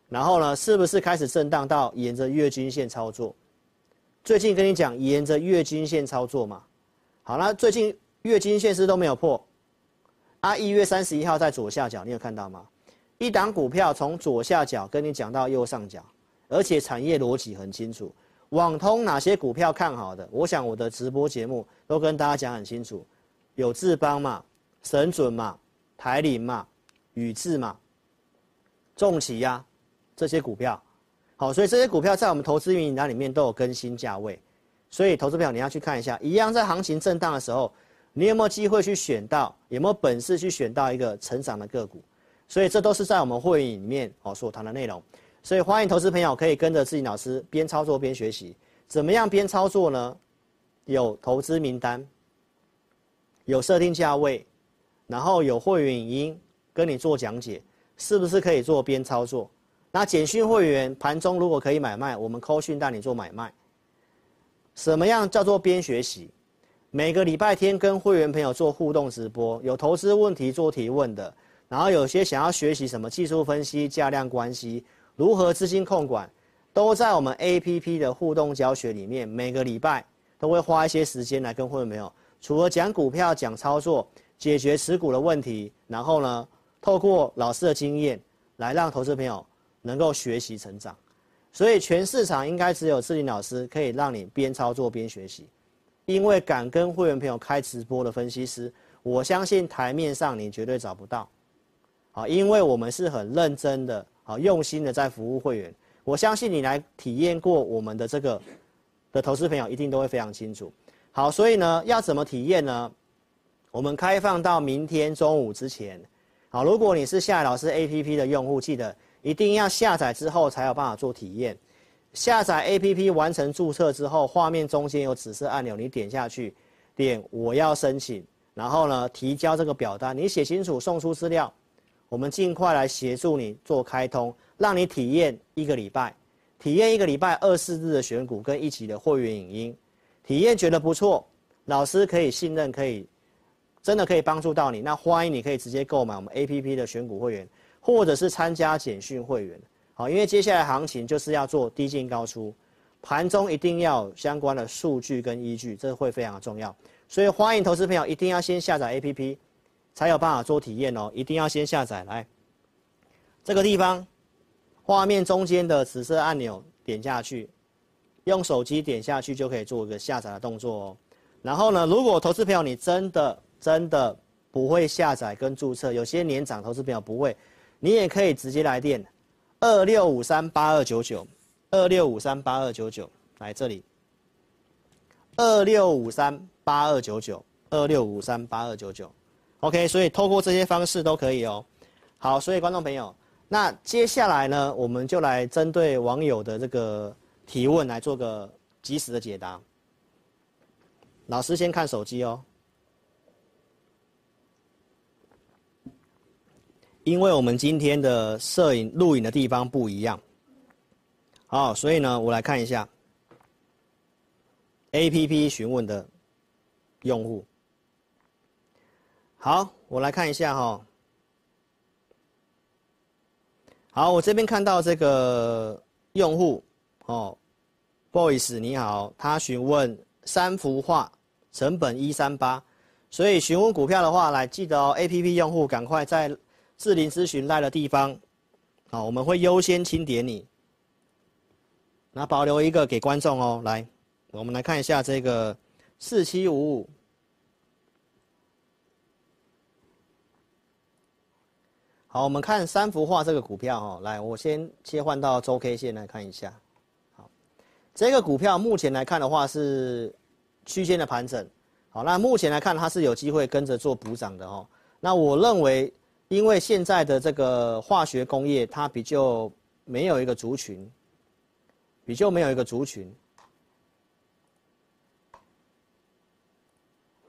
然后呢，是不是开始震荡到沿着月均线操作？最近跟你讲沿着月均线操作嘛，好了，最近月均线是都没有破，啊，一月三十一号在左下角，你有看到吗？一档股票从左下角跟你讲到右上角。而且产业逻辑很清楚，网通哪些股票看好的？我想我的直播节目都跟大家讲很清楚，有智邦嘛、神准嘛、台铃嘛，宇智嘛、重骑呀这些股票，好，所以这些股票在我们投资运营单里面都有更新价位，所以投资票你要去看一下，一样在行情震荡的时候，你有没有机会去选到，有没有本事去选到一个成长的个股？所以这都是在我们会员里面哦所谈的内容，所以欢迎投资朋友可以跟着志霖老师边操作边学习，怎么样边操作呢？有投资名单，有设定价位，然后有会员语音跟你做讲解，是不是可以做边操作？那简讯会员盘中如果可以买卖，我们扣讯带你做买卖。什么样叫做边学习？每个礼拜天跟会员朋友做互动直播，有投资问题做提问的，然后有些想要学习什么技术分析、价量关系、如何资金控管，都在我们 APP 的互动教学里面，每个礼拜。都会花一些时间来跟会员朋友，除了讲股票、讲操作、解决持股的问题，然后呢，透过老师的经验来让投资朋友能够学习成长。所以全市场应该只有志霖老师可以让你边操作边学习，因为敢跟会员朋友开直播的分析师，我相信台面上你绝对找不到。啊，因为我们是很认真的、好用心的在服务会员，我相信你来体验过我们的这个。的投资朋友一定都会非常清楚。好，所以呢，要怎么体验呢？我们开放到明天中午之前。好，如果你是下载老师 APP 的用户，记得一定要下载之后才有办法做体验。下载 APP 完成注册之后，画面中间有紫色按钮，你点下去，点我要申请，然后呢，提交这个表单，你写清楚，送出资料，我们尽快来协助你做开通，让你体验一个礼拜。体验一个礼拜二四日的选股跟一级的会员影音，体验觉得不错，老师可以信任，可以真的可以帮助到你。那欢迎你可以直接购买我们 APP 的选股会员，或者是参加简讯会员。好，因为接下来行情就是要做低进高出，盘中一定要有相关的数据跟依据，这会非常的重要。所以欢迎投资朋友一定要先下载 APP，才有办法做体验哦。一定要先下载来这个地方。画面中间的紫色按钮点下去，用手机点下去就可以做一个下载的动作哦。然后呢，如果投资朋友你真的真的不会下载跟注册，有些年长投资朋友不会，你也可以直接来电二六五三八二九九二六五三八二九九来这里二六五三八二九九二六五三八二九九，OK，所以透过这些方式都可以哦。好，所以观众朋友。那接下来呢，我们就来针对网友的这个提问来做个及时的解答。老师先看手机哦，因为我们今天的摄影录影的地方不一样，好，所以呢，我来看一下 APP 询问的用户。好，我来看一下哈、好，我这边看到这个用户哦，Boys 你好，他询问三幅画成本一三八，所以询问股票的话，来记得哦，APP 用户赶快在智林咨询赖的地方，好，我们会优先清点你，那保留一个给观众哦，来，我们来看一下这个四七五五。好，我们看三幅画这个股票哈，来，我先切换到周 K 线来看一下。好，这个股票目前来看的话是区间的盘整。好，那目前来看它是有机会跟着做补涨的哦。那我认为，因为现在的这个化学工业它比较没有一个族群，比较没有一个族群。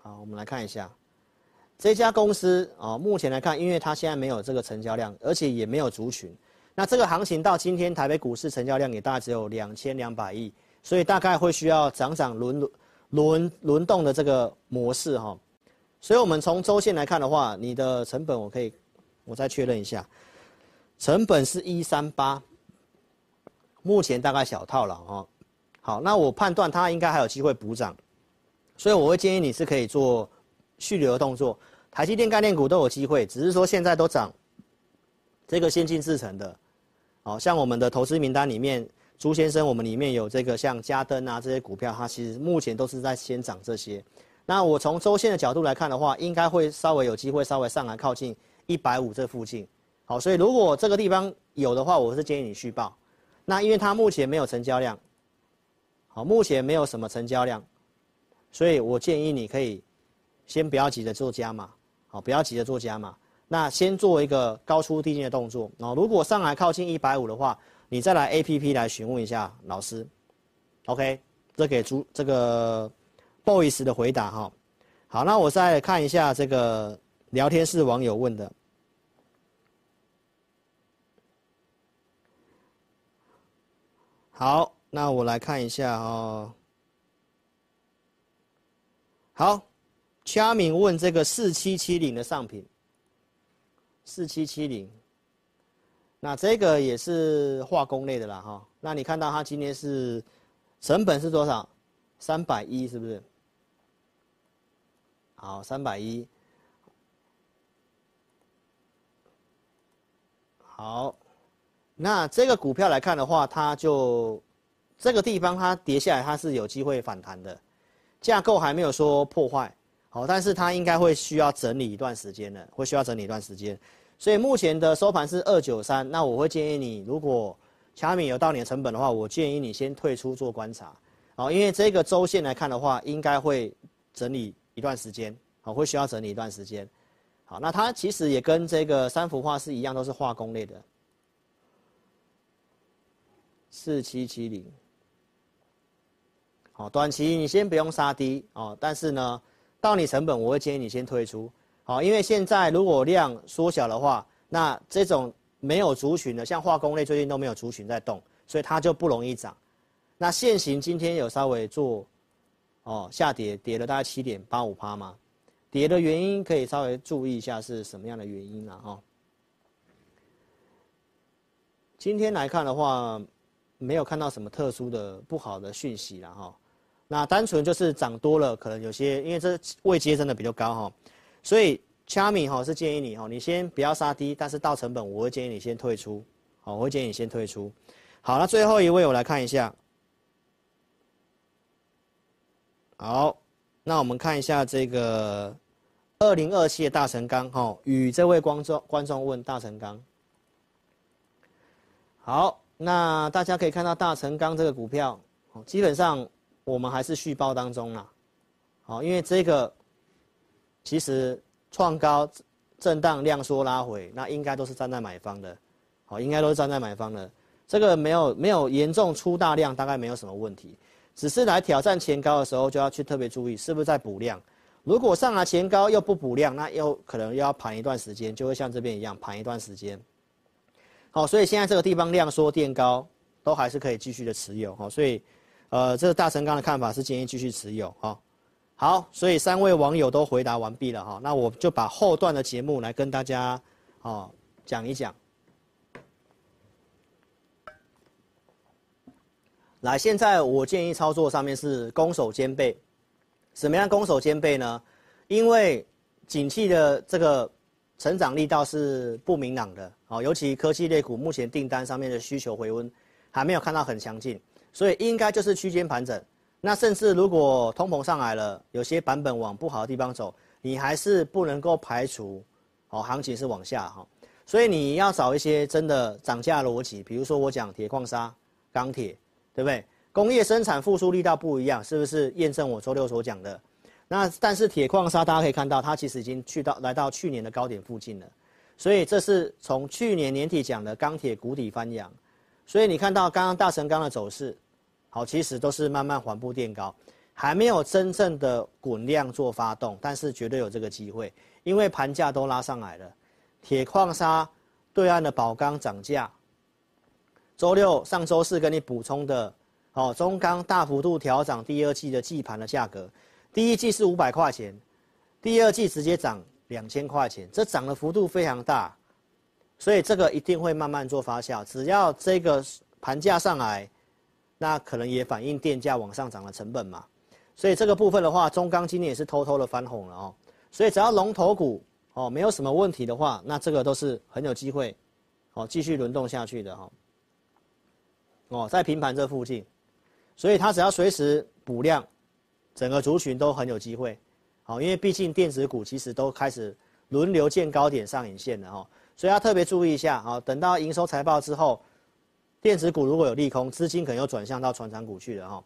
好，我们来看一下。这家公司啊，目前来看，因为它现在没有这个成交量，而且也没有族群。那这个行情到今天台北股市成交量也大概只有两千两百亿，所以大概会需要涨涨轮轮轮轮动的这个模式哈。所以我们从周线来看的话，你的成本我可以我再确认一下，成本是一三八，目前大概小套了哈。好，那我判断它应该还有机会补涨，所以我会建议你是可以做蓄留的动作。台积电概念股都有机会，只是说现在都涨。这个先进制程的，好像我们的投资名单里面，朱先生，我们里面有这个像嘉登啊这些股票，它其实目前都是在先涨这些。那我从周线的角度来看的话，应该会稍微有机会稍微上来靠近一百五这附近。好，所以如果这个地方有的话，我是建议你续报。那因为它目前没有成交量，好，目前没有什么成交量，所以我建议你可以先不要急着做加码，哦，不要急着做加码。那先做一个高出低进的动作。然后如果上来靠近一百五的话，你再来 A P P 来询问一下老师。OK，这给朱这个 Boys 的回答哈。好，那我再看一下这个聊天室网友问的。好，那我来看一下哦。好，佳敏问这个四七七零的上品，四七七零，那这个也是化工类的啦哈。那你看到它今天是成本是多少？三百一是不是？好，三百一。好。那这个股票来看的话，它就这个地方它跌下来，它是有机会反弹的，架构还没有说破坏，好，但是它应该会需要整理一段时间的，会需要整理一段时间，所以目前的收盘是二九三，那我会建议你，如果卡米有到你的成本的话，我建议你先退出做观察，好，因为这个周线来看的话，应该会整理一段时间，好，会需要整理一段时间，好，那它其实也跟这个三幅画是一样，都是化工类的。四七七零，好，短期你先不用杀低。哦，但是呢，到你成本我会建议你先退出，好，因为现在如果量缩小的话，那这种没有族群的，像化工类最近都没有族群在动，所以它就不容易涨。那现行今天有稍微做，哦，下跌，跌了大概七点八五趴嘛，跌的原因可以稍微注意一下是什么样的原因了哈。今天来看的话。没有看到什么特殊的不好的讯息了哈，那单纯就是涨多了，可能有些因为这位阶真的比较高哈，所以掐米哈是建议你哈，你先不要杀低，但是到成本我会建议你先退出，好，我会建议你先退出。好，那最后一位我来看一下，好，那我们看一下这个二零二七的大成钢哈，与这位观众观众问大成钢，好。那大家可以看到大成钢这个股票，基本上我们还是续抱当中啦，好，因为这个其实创高、震荡、量缩、拉回，那应该都是站在买方的，好，应该都是站在买方的。这个没有没有严重出大量，大概没有什么问题，只是来挑战前高的时候就要去特别注意是不是在补量。如果上来前高又不补量，那又可能又要盘一段时间，就会像这边一样盘一段时间。好，所以现在这个地方量缩垫高，都还是可以继续的持有。好，所以，呃，这个大成刚的看法是建议继续持有。哈，好，所以三位网友都回答完毕了。哈，那我就把后段的节目来跟大家，哦，讲一讲。来，现在我建议操作上面是攻守兼备。什么样攻守兼备呢？因为景气的这个。成长力道是不明朗的，哦，尤其科技类股目前订单上面的需求回温还没有看到很强劲，所以应该就是区间盘整。那甚至如果通膨上来了，有些版本往不好的地方走，你还是不能够排除，哦，行情是往下哈。所以你要找一些真的涨价逻辑，比如说我讲铁矿砂、钢铁，对不对？工业生产复苏力道不一样，是不是验证我周六所讲的？那但是铁矿砂大家可以看到，它其实已经去到来到去年的高点附近了，所以这是从去年年底讲的钢铁谷底翻扬，所以你看到刚刚大成钢的走势，好，其实都是慢慢缓步垫高，还没有真正的滚量做发动，但是绝对有这个机会，因为盘价都拉上来了，铁矿砂对岸的宝钢涨价，周六上周四跟你补充的，哦，中钢大幅度调涨第二季的季盘的价格。第一季是五百块钱，第二季直接涨两千块钱，这涨的幅度非常大，所以这个一定会慢慢做发酵。只要这个盘价上来，那可能也反映电价往上涨的成本嘛。所以这个部分的话，中钢今年也是偷偷的翻红了哦。所以只要龙头股哦没有什么问题的话，那这个都是很有机会哦继续轮动下去的哈。哦，在平盘这附近，所以它只要随时补量。整个族群都很有机会，好，因为毕竟电子股其实都开始轮流见高点上影线了哈，所以要特别注意一下啊。等到营收财报之后，电子股如果有利空，资金可能又转向到传产股去了哈。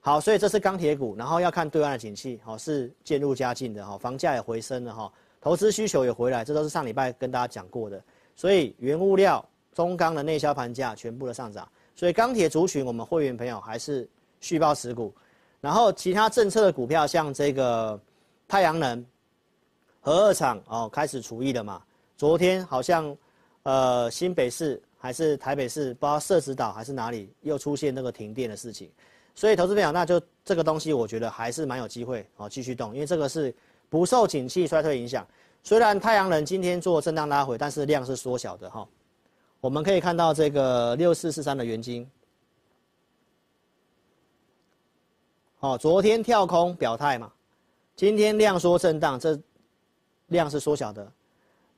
好，所以这是钢铁股，然后要看对岸的景气，好是渐入佳境的哈，房价也回升了哈，投资需求也回来，这都是上礼拜跟大家讲过的。所以原物料、中钢的内销盘价全部的上涨，所以钢铁族群我们会员朋友还是续报持股，然后其他政策的股票像这个太阳能、核二厂哦开始除役了嘛，昨天好像呃新北市还是台北市不知道社子岛还是哪里又出现那个停电的事情，所以投资朋友那就这个东西我觉得还是蛮有机会哦继续动，因为这个是不受景气衰退影响。虽然太阳能今天做震荡拉回，但是量是缩小的哈。我们可以看到这个六四四三的元金，哦，昨天跳空表态嘛，今天量缩震荡，这量是缩小的，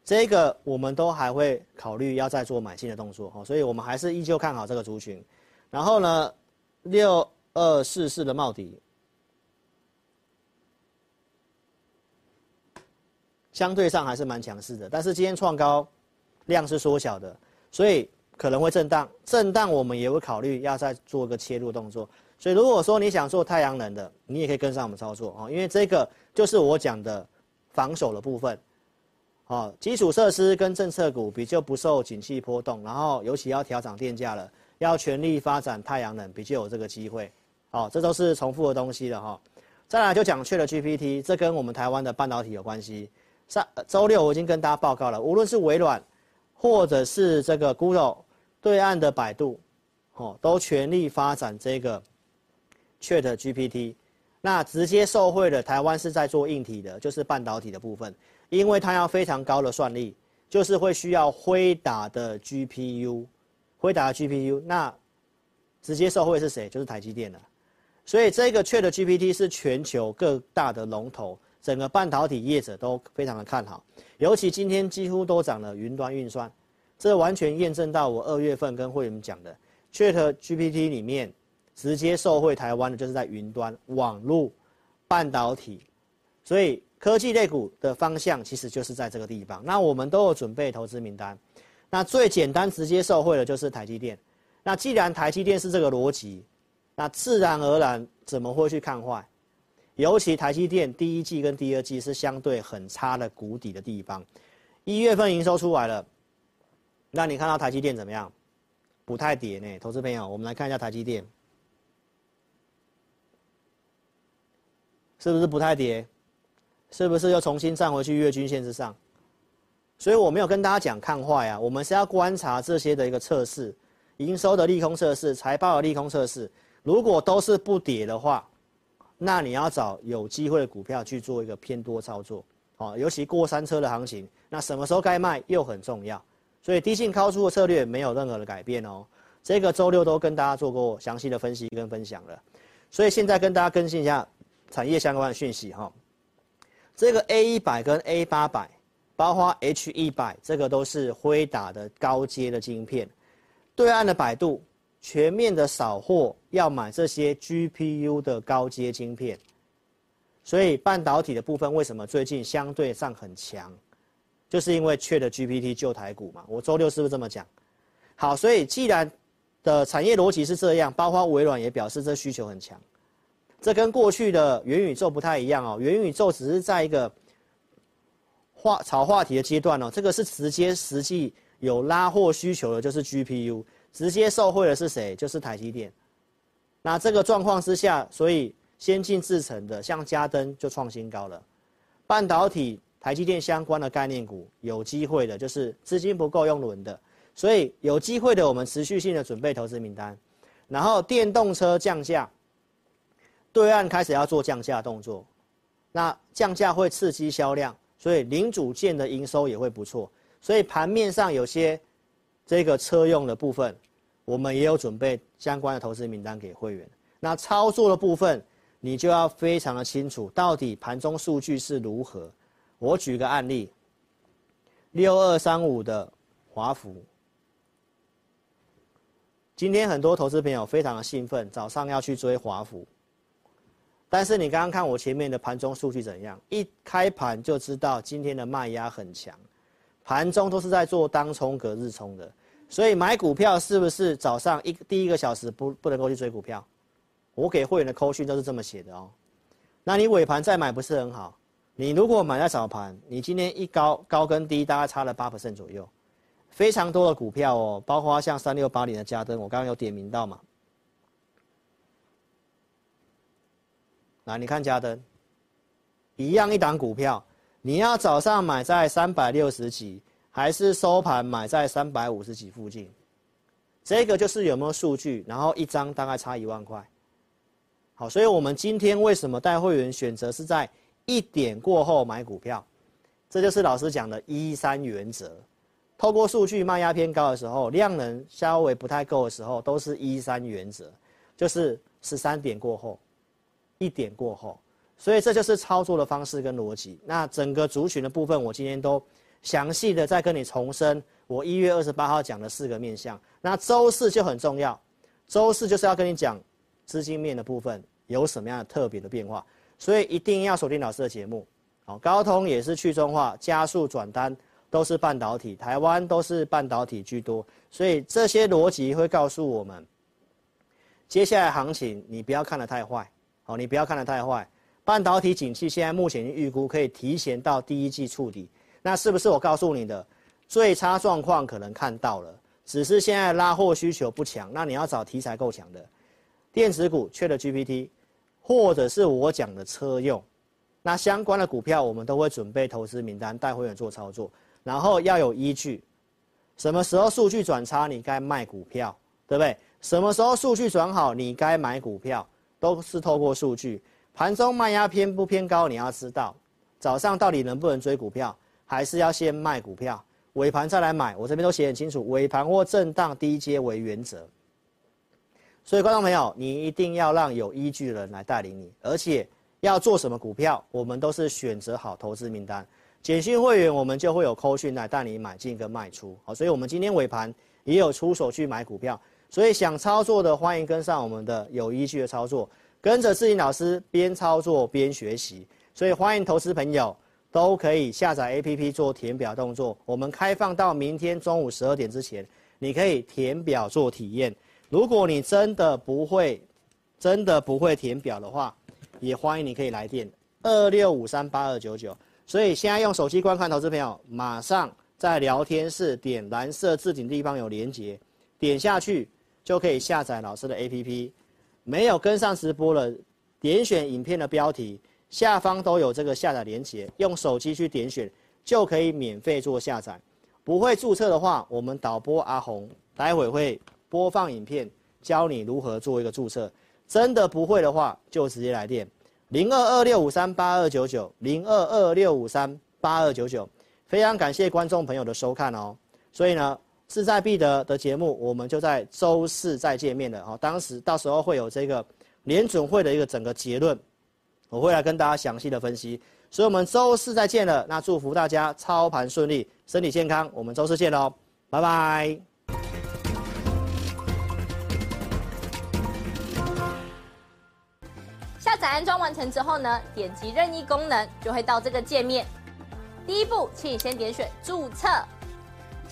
这个我们都还会考虑要再做买进的动作哈，所以我们还是依旧看好这个族群。然后呢，六二四四的茂迪。相对上还是蛮强势的，但是今天创高，量是缩小的，所以可能会震荡。震荡我们也会考虑要再做个切入动作。所以如果说你想做太阳能的，你也可以跟上我们操作啊，因为这个就是我讲的防守的部分。哦，基础设施跟政策股比较不受景气波动，然后尤其要调涨电价了，要全力发展太阳能，比较有这个机会。好，这都是重复的东西了哈。再来就讲 ChatGPT，这跟我们台湾的半导体有关系。上周六我已经跟大家报告了，无论是微软，或者是这个 Google 对岸的百度，哦，都全力发展这个 ChatGPT。那直接受惠的台湾是在做硬体的，就是半导体的部分，因为它要非常高的算力，就是会需要辉达的 GPU，辉达的 GPU，那直接受惠是谁？就是台积电了。所以这个 ChatGPT 是全球各大的龙头。整个半导体业者都非常的看好，尤其今天几乎都涨了云端运算，这完全验证到我二月份跟会员讲的，ChatGPT 里面直接受惠台湾的就是在云端、网络、半导体，所以科技类股的方向其实就是在这个地方。那我们都有准备投资名单，那最简单直接受惠的就是台积电。那既然台积电是这个逻辑，那自然而然怎么会去看坏？尤其台积电第一季跟第二季是相对很差的谷底的地方，一月份营收出来了，那你看到台积电怎么样？不太跌呢，投资朋友，我们来看一下台积电，是不是不太跌？是不是又重新站回去月均线之上？所以我没有跟大家讲看坏啊，我们是要观察这些的一个测试，营收的利空测试，财报的利空测试，如果都是不跌的话。那你要找有机会的股票去做一个偏多操作，哦，尤其过山车的行情，那什么时候该卖又很重要，所以低进高出的策略没有任何的改变哦。这个周六都跟大家做过详细的分析跟分享了，所以现在跟大家更新一下产业相关的讯息哈。这个 A 一百跟 A 八百，包括 H 一百，这个都是辉达的高阶的晶片，对岸的百度。全面的扫货，要买这些 GPU 的高阶晶片，所以半导体的部分为什么最近相对上很强，就是因为缺的 GPT 救台股嘛。我周六是不是这么讲？好，所以既然的产业逻辑是这样，包括微软也表示这需求很强，这跟过去的元宇宙不太一样哦。元宇宙只是在一个话炒话题的阶段哦，这个是直接实际有拉货需求的，就是 GPU。直接受惠的是谁？就是台积电。那这个状况之下，所以先进制程的像嘉登就创新高了。半导体、台积电相关的概念股有机会的，就是资金不够用轮的，所以有机会的我们持续性的准备投资名单。然后电动车降价，对岸开始要做降价动作，那降价会刺激销量，所以零组件的营收也会不错。所以盘面上有些。这个车用的部分，我们也有准备相关的投资名单给会员。那操作的部分，你就要非常的清楚，到底盘中数据是如何。我举个案例，六二三五的华孚，今天很多投资朋友非常的兴奋，早上要去追华孚。但是你刚刚看我前面的盘中数据怎样？一开盘就知道今天的卖压很强。盘中都是在做当冲隔日冲的，所以买股票是不是早上一第一个小时不不能够去追股票？我给会员的扣讯都是这么写的哦。那你尾盘再买不是很好？你如果买在早盘，你今天一高高跟低大概差了八%左右，非常多的股票哦，包括像三六八零的嘉登，我刚刚有点名到嘛。来，你看嘉登，一样一档股票，你要早上买在三百六十几，还是收盘买在三百五十几附近？这个就是有没有数据，然后一张大概差一万块。好，所以我们今天为什么带会员选择是在？一点过后买股票，这就是老师讲的一三原则。透过数据卖压偏高的时候，量能稍微不太够的时候，都是一三原则，就是十三点过后，一点过后。所以这就是操作的方式跟逻辑。那整个族群的部分，我今天都详细的再跟你重申。我一月二十八号讲的四个面向。那周四就很重要，周四就是要跟你讲资金面的部分有什么样的特别的变化。所以一定要锁定老师的节目，好，高通也是去中化，加速转单都是半导体，台湾都是半导体居多，所以这些逻辑会告诉我们，接下来行情你不要看得太坏，好，你不要看得太坏，半导体景气现在目前预估可以提前到第一季触底，那是不是我告诉你的最差状况可能看到了，只是现在拉货需求不强，那你要找题材够强的，电子股缺了 GPT。或者是我讲的车用，那相关的股票我们都会准备投资名单带会员做操作，然后要有依据，什么时候数据转差你该卖股票，对不对？什么时候数据转好你该买股票，都是透过数据。盘中卖压偏不偏高你要知道，早上到底能不能追股票，还是要先卖股票，尾盘再来买。我这边都写很清楚，尾盘或震荡低接为原则。所以，观众朋友，你一定要让有依据的人来带领你，而且要做什么股票，我们都是选择好投资名单。简讯会员，我们就会有扣讯来带你买进跟卖出。好，所以我们今天尾盘也有出手去买股票。所以想操作的，欢迎跟上我们的有依据的操作，跟着志霖老师边操作边学习。所以欢迎投资朋友都可以下载 APP 做填表动作。我们开放到明天中午十二点之前，你可以填表做体验。如果你真的不会，真的不会填表的话，也欢迎你可以来电二六五三八二九九。所以现在用手机观看，投资朋友马上在聊天室点蓝色置顶地方有连结，点下去就可以下载老师的 APP。没有跟上直播了，点选影片的标题下方都有这个下载连接，用手机去点选就可以免费做下载。不会注册的话，我们导播阿红待会会。播放影片，教你如何做一个注册。真的不会的话，就直接来电零二二六五三八二九九零二二六五三八二九九。非常感谢观众朋友的收看哦。所以呢，志在必得的节目，我们就在周四再见面了哦。当时到时候会有这个联准会的一个整个结论，我会来跟大家详细的分析。所以我们周四再见了。那祝福大家操盘顺利，身体健康。我们周四见喽，拜拜。下载安装完成之后呢，点击任意功能就会到这个界面。第一步，请你先点选注册。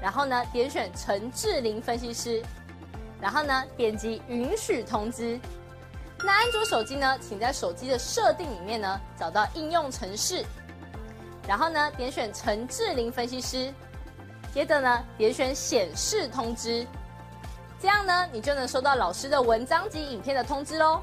然后呢点选陈志玲分析师，然后呢点击允许通知。那安卓手机呢，请在手机的设定里面呢找到应用程式，然后呢点选陈志玲分析师，接着呢点选显示通知，这样呢你就能收到老师的文章及影片的通知喽。